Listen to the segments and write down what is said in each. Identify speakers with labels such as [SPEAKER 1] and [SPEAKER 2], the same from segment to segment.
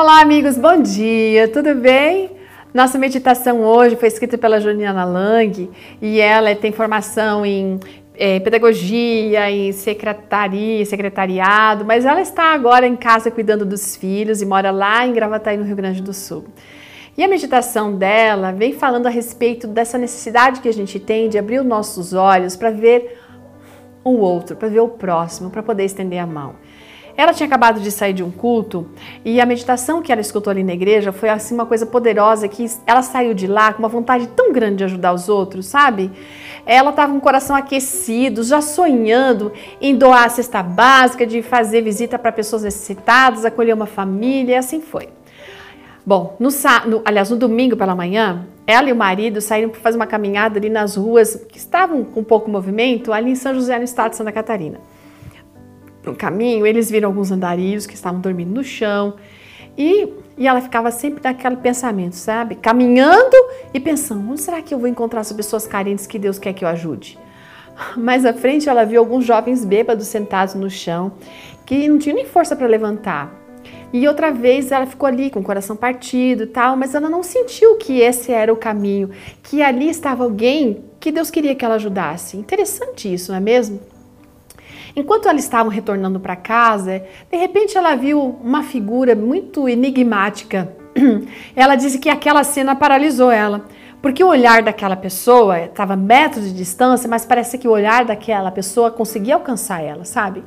[SPEAKER 1] Olá, amigos, bom dia, tudo bem? Nossa meditação hoje foi escrita pela Juliana Lang e ela tem formação em é, pedagogia, em secretaria, secretariado, mas ela está agora em casa cuidando dos filhos e mora lá em Gravataí, no Rio Grande do Sul. E a meditação dela vem falando a respeito dessa necessidade que a gente tem de abrir os nossos olhos para ver o outro, para ver o próximo, para poder estender a mão. Ela tinha acabado de sair de um culto e a meditação que ela escutou ali na igreja foi assim uma coisa poderosa que ela saiu de lá com uma vontade tão grande de ajudar os outros, sabe? Ela estava com o coração aquecido, já sonhando em doar a cesta básica, de fazer visita para pessoas necessitadas, acolher uma família, e assim foi. Bom, no, no, aliás, no domingo pela manhã, ela e o marido saíram para fazer uma caminhada ali nas ruas que estavam com pouco movimento, ali em São José, no estado de Santa Catarina no caminho, eles viram alguns andarilhos que estavam dormindo no chão e, e ela ficava sempre naquele pensamento, sabe? Caminhando e pensando: onde será que eu vou encontrar as pessoas carentes que Deus quer que eu ajude? Mais à frente, ela viu alguns jovens bêbados sentados no chão que não tinham nem força para levantar. E outra vez ela ficou ali com o coração partido e tal, mas ela não sentiu que esse era o caminho, que ali estava alguém que Deus queria que ela ajudasse. Interessante isso, não é mesmo? Enquanto elas estavam retornando para casa, de repente ela viu uma figura muito enigmática. Ela disse que aquela cena paralisou ela, porque o olhar daquela pessoa estava metros de distância, mas parece que o olhar daquela pessoa conseguia alcançar ela, sabe?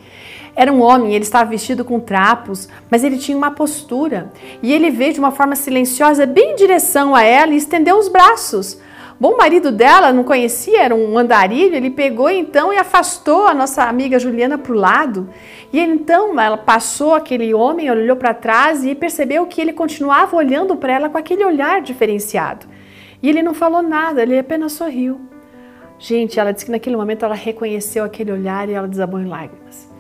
[SPEAKER 1] Era um homem, ele estava vestido com trapos, mas ele tinha uma postura. E ele veio de uma forma silenciosa bem em direção a ela e estendeu os braços. Bom, o marido dela não conhecia, era um andarilho, ele pegou então e afastou a nossa amiga Juliana para o lado. E então ela passou aquele homem, olhou para trás e percebeu que ele continuava olhando para ela com aquele olhar diferenciado. E ele não falou nada, ele apenas sorriu. Gente, ela disse que naquele momento ela reconheceu aquele olhar e ela desabou em lágrimas.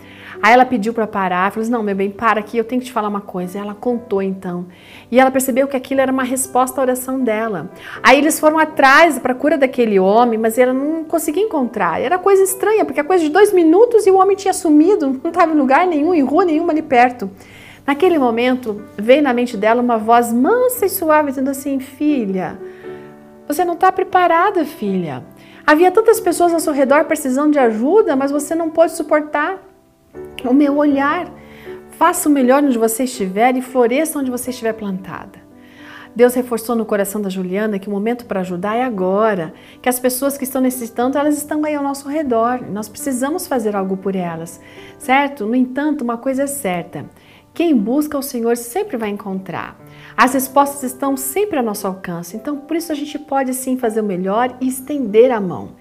[SPEAKER 1] Aí ela pediu para parar, falou assim, não, meu bem, para aqui, eu tenho que te falar uma coisa. Ela contou então. E ela percebeu que aquilo era uma resposta à oração dela. Aí eles foram atrás para a cura daquele homem, mas ela não conseguia encontrar. Era coisa estranha, porque a coisa de dois minutos e o homem tinha sumido, não estava em lugar nenhum, em rua nenhuma ali perto. Naquele momento, veio na mente dela uma voz mansa e suave, dizendo assim: Filha, você não está preparada, filha. Havia tantas pessoas ao seu redor precisando de ajuda, mas você não pôde suportar o meu olhar. Faça o melhor onde você estiver e floresça onde você estiver plantada. Deus reforçou no coração da Juliana que o momento para ajudar é agora, que as pessoas que estão necessitando, elas estão aí ao nosso redor. Nós precisamos fazer algo por elas, certo? No entanto, uma coisa é certa: quem busca o Senhor sempre vai encontrar. As respostas estão sempre ao nosso alcance, então por isso a gente pode sim fazer o melhor e estender a mão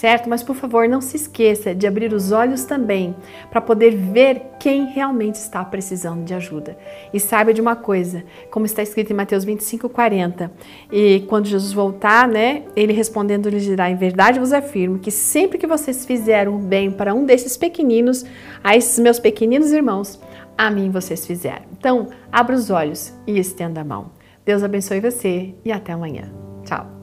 [SPEAKER 1] certo? Mas por favor, não se esqueça de abrir os olhos também para poder ver quem realmente está precisando de ajuda. E saiba de uma coisa, como está escrito em Mateus 25, 40, e quando Jesus voltar, né, ele respondendo lhes dirá: Em verdade vos afirmo que sempre que vocês fizeram bem para um desses pequeninos, a esses meus pequeninos irmãos, a mim vocês fizeram. Então, abra os olhos e estenda a mão. Deus abençoe você e até amanhã. Tchau.